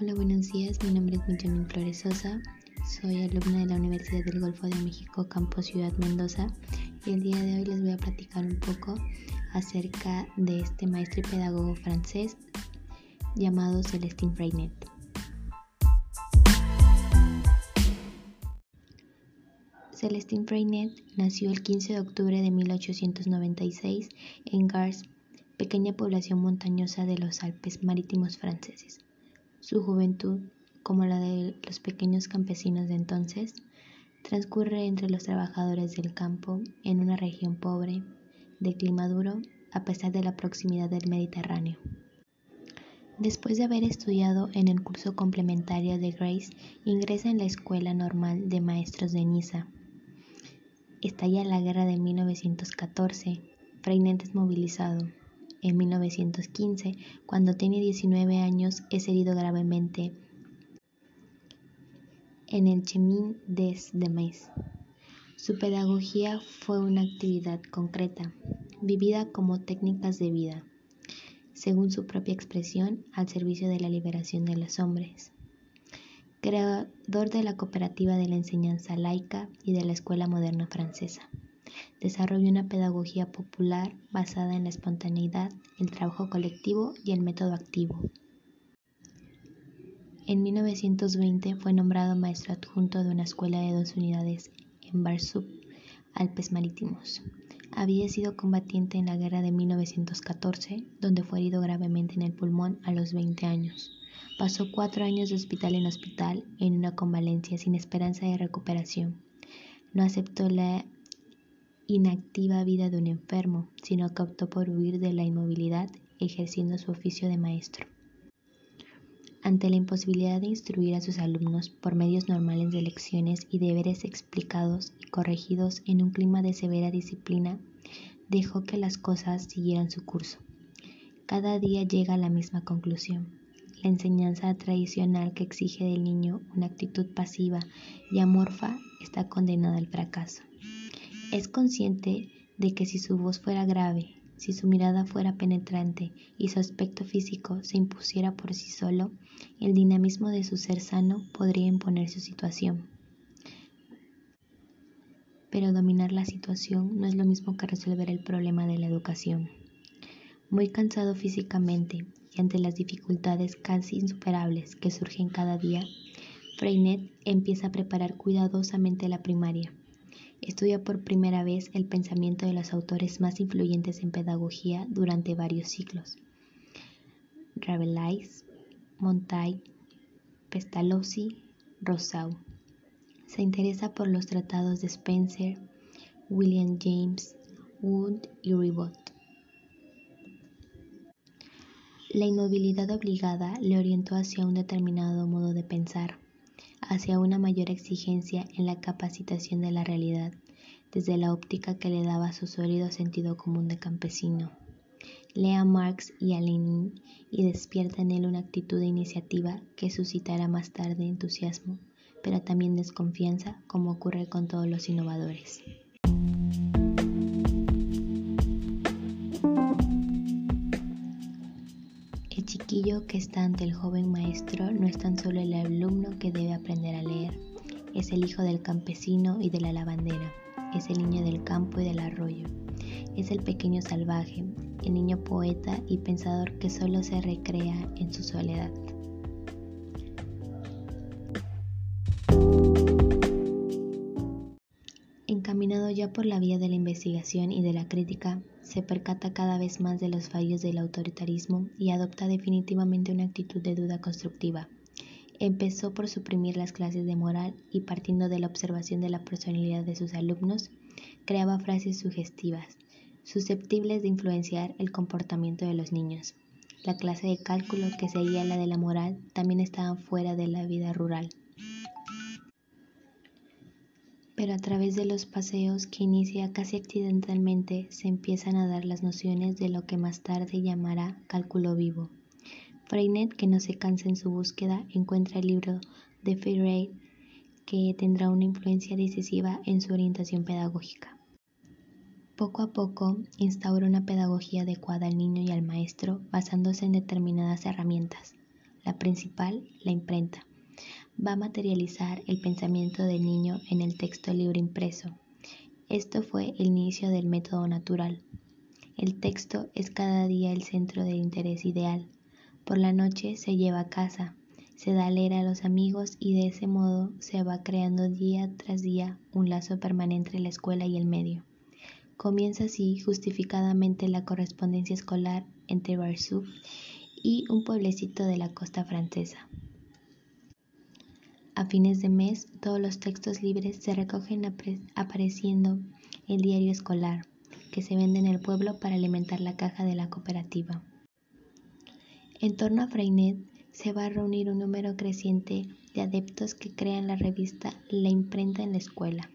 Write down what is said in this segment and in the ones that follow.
Hola, buenos días. Mi nombre es Benjamin Flores Sosa. Soy alumna de la Universidad del Golfo de México, Campo Ciudad Mendoza. Y el día de hoy les voy a platicar un poco acerca de este maestro y pedagogo francés llamado Celestin Freinet. Celestin Freinet nació el 15 de octubre de 1896 en Gars, pequeña población montañosa de los Alpes marítimos franceses. Su juventud, como la de los pequeños campesinos de entonces, transcurre entre los trabajadores del campo en una región pobre, de clima duro, a pesar de la proximidad del Mediterráneo. Después de haber estudiado en el curso complementario de Grace, ingresa en la Escuela Normal de Maestros de Niza. Estalla la guerra de 1914. Freinet es movilizado. En 1915, cuando tiene 19 años, es herido gravemente en el Chemin des Demes. Su pedagogía fue una actividad concreta, vivida como técnicas de vida, según su propia expresión, al servicio de la liberación de los hombres. Creador de la cooperativa de la enseñanza laica y de la escuela moderna francesa desarrolló una pedagogía popular basada en la espontaneidad, el trabajo colectivo y el método activo. En 1920 fue nombrado maestro adjunto de una escuela de dos unidades en Barsub, Alpes Marítimos. Había sido combatiente en la guerra de 1914, donde fue herido gravemente en el pulmón a los 20 años. Pasó cuatro años de hospital en hospital en una convalencia sin esperanza de recuperación. No aceptó la inactiva vida de un enfermo, sino que optó por huir de la inmovilidad ejerciendo su oficio de maestro. Ante la imposibilidad de instruir a sus alumnos por medios normales de lecciones y deberes explicados y corregidos en un clima de severa disciplina, dejó que las cosas siguieran su curso. Cada día llega a la misma conclusión. La enseñanza tradicional que exige del niño una actitud pasiva y amorfa está condenada al fracaso. Es consciente de que si su voz fuera grave, si su mirada fuera penetrante y su aspecto físico se impusiera por sí solo, el dinamismo de su ser sano podría imponer su situación. Pero dominar la situación no es lo mismo que resolver el problema de la educación. Muy cansado físicamente y ante las dificultades casi insuperables que surgen cada día, Freinet empieza a preparar cuidadosamente la primaria estudia por primera vez el pensamiento de los autores más influyentes en pedagogía durante varios siglos. Rabelais, Montaigne, Pestalozzi, Rousseau. Se interesa por los tratados de Spencer, William James, Wood y Ribot. La inmovilidad obligada le orientó hacia un determinado modo de pensar hacia una mayor exigencia en la capacitación de la realidad, desde la óptica que le daba su sólido sentido común de campesino. Lea Marx y a Lenin y despierta en él una actitud de iniciativa que suscitará más tarde entusiasmo, pero también desconfianza, como ocurre con todos los innovadores. Chiquillo que está ante el joven maestro no es tan solo el alumno que debe aprender a leer, es el hijo del campesino y de la lavandera, es el niño del campo y del arroyo, es el pequeño salvaje, el niño poeta y pensador que solo se recrea en su soledad. Por la vía de la investigación y de la crítica, se percata cada vez más de los fallos del autoritarismo y adopta definitivamente una actitud de duda constructiva. Empezó por suprimir las clases de moral y partiendo de la observación de la personalidad de sus alumnos, creaba frases sugestivas, susceptibles de influenciar el comportamiento de los niños. La clase de cálculo que seguía la de la moral también estaba fuera de la vida rural pero a través de los paseos que inicia casi accidentalmente se empiezan a dar las nociones de lo que más tarde llamará cálculo vivo. Freinet, que no se cansa en su búsqueda, encuentra el libro de Ferrey que tendrá una influencia decisiva en su orientación pedagógica. Poco a poco instaura una pedagogía adecuada al niño y al maestro basándose en determinadas herramientas, La principal, la imprenta, va a materializar el pensamiento del niño en el texto libre impreso. Esto fue el inicio del método natural. El texto es cada día el centro del interés ideal. Por la noche se lleva a casa, se da a leer a los amigos y de ese modo se va creando día tras día un lazo permanente entre la escuela y el medio. Comienza así justificadamente la correspondencia escolar entre Varsov y un pueblecito de la costa francesa. A fines de mes, todos los textos libres se recogen apareciendo el diario escolar, que se vende en el pueblo para alimentar la caja de la cooperativa. En torno a Freinet se va a reunir un número creciente de adeptos que crean la revista La Imprenta en la Escuela,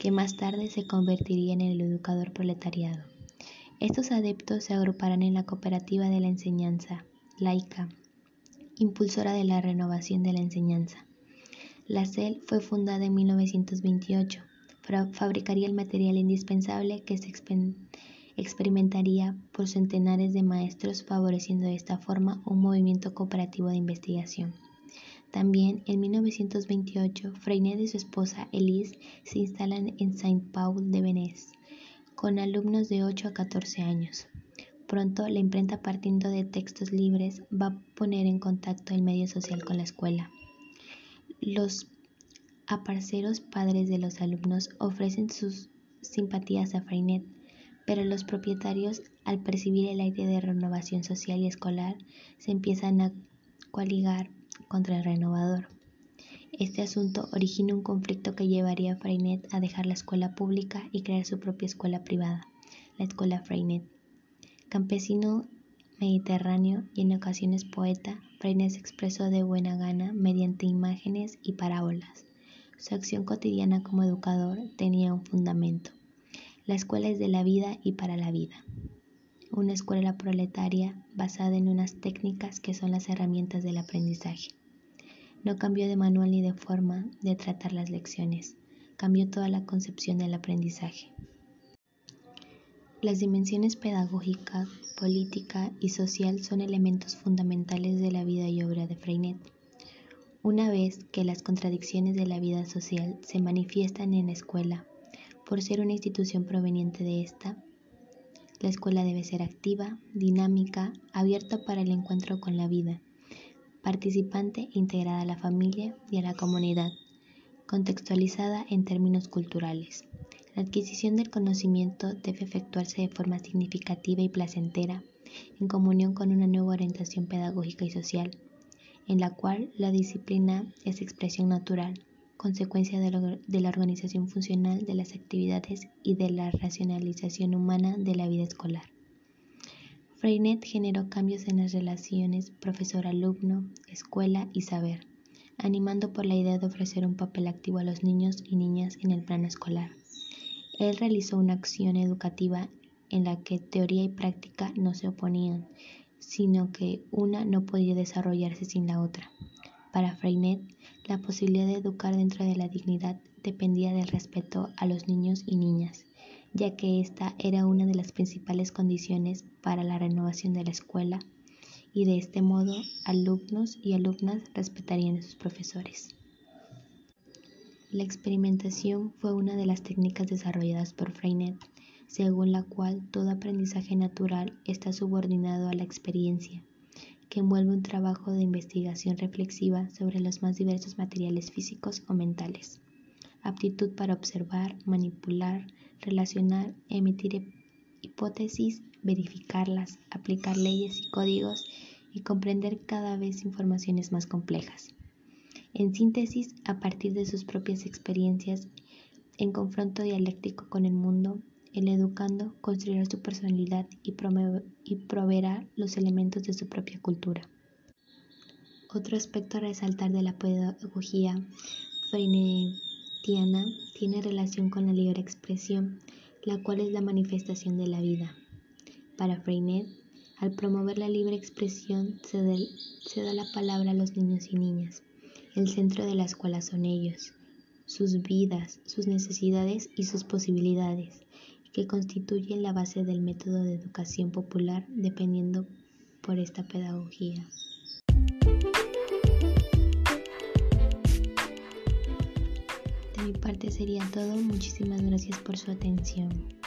que más tarde se convertiría en el educador proletariado. Estos adeptos se agruparán en la cooperativa de la enseñanza, laica, impulsora de la renovación de la enseñanza. La CEL fue fundada en 1928, fabricaría el material indispensable que se experimentaría por centenares de maestros favoreciendo de esta forma un movimiento cooperativo de investigación. También en 1928, Freinet y su esposa Elise se instalan en Saint-Paul de Venez, con alumnos de 8 a 14 años. Pronto la imprenta partiendo de textos libres va a poner en contacto el medio social con la escuela. Los aparceros padres de los alumnos ofrecen sus simpatías a Freinet, pero los propietarios, al percibir el aire de renovación social y escolar, se empiezan a coaligar contra el renovador. Este asunto origina un conflicto que llevaría a Freinet a dejar la escuela pública y crear su propia escuela privada, la escuela Freinet. Campesino mediterráneo y en ocasiones poeta, Freinet se expresó de buena gana mediante imágenes y parábolas. Su acción cotidiana como educador tenía un fundamento. La escuela es de la vida y para la vida. Una escuela proletaria basada en unas técnicas que son las herramientas del aprendizaje. No cambió de manual ni de forma de tratar las lecciones, cambió toda la concepción del aprendizaje. Las dimensiones pedagógica, política y social son elementos fundamentales de la vida y obra de Freinet. Una vez que las contradicciones de la vida social se manifiestan en la escuela, por ser una institución proveniente de esta, la escuela debe ser activa, dinámica, abierta para el encuentro con la vida, participante e integrada a la familia y a la comunidad, contextualizada en términos culturales. La adquisición del conocimiento debe efectuarse de forma significativa y placentera, en comunión con una nueva orientación pedagógica y social, en la cual la disciplina es expresión natural, consecuencia de, la organización funcional de las actividades y de la racionalización humana de la vida escolar. Freinet generó cambios en las relaciones profesor-alumno, escuela y saber, animando por la idea de ofrecer un papel activo a los niños y niñas en el plano escolar. Él realizó una acción educativa en la que teoría y práctica no se oponían, sino que una no podía desarrollarse sin la otra. Para Freinet, la posibilidad de educar dentro de la dignidad dependía del respeto a los niños y niñas, ya que esta era una de las principales condiciones para la renovación de la escuela y de este modo alumnos y alumnas respetarían a sus profesores. La experimentación fue una de las técnicas desarrolladas por Freinet, según la cual todo aprendizaje natural está subordinado a la experiencia que envuelve un trabajo de investigación reflexiva sobre los más diversos materiales físicos o mentales. Aptitud para observar, manipular, relacionar, emitir hipótesis, verificarlas, aplicar leyes y códigos y comprender cada vez informaciones más complejas. En síntesis, a partir de sus propias experiencias, en confronto dialéctico con el mundo, el educando construirá su personalidad y, proveerá los elementos de su propia cultura. Otro aspecto a resaltar de la pedagogía freinetiana tiene relación con la libre expresión, la cual es la manifestación de la vida. Para Freinet, al promover la libre expresión, se, da la palabra a los niños y niñas. El centro de las cuales son ellos, sus vidas, sus necesidades y sus posibilidades, que constituyen la base del método de educación popular dependiendo por esta pedagogía. De mi parte sería todo, muchísimas gracias por su atención.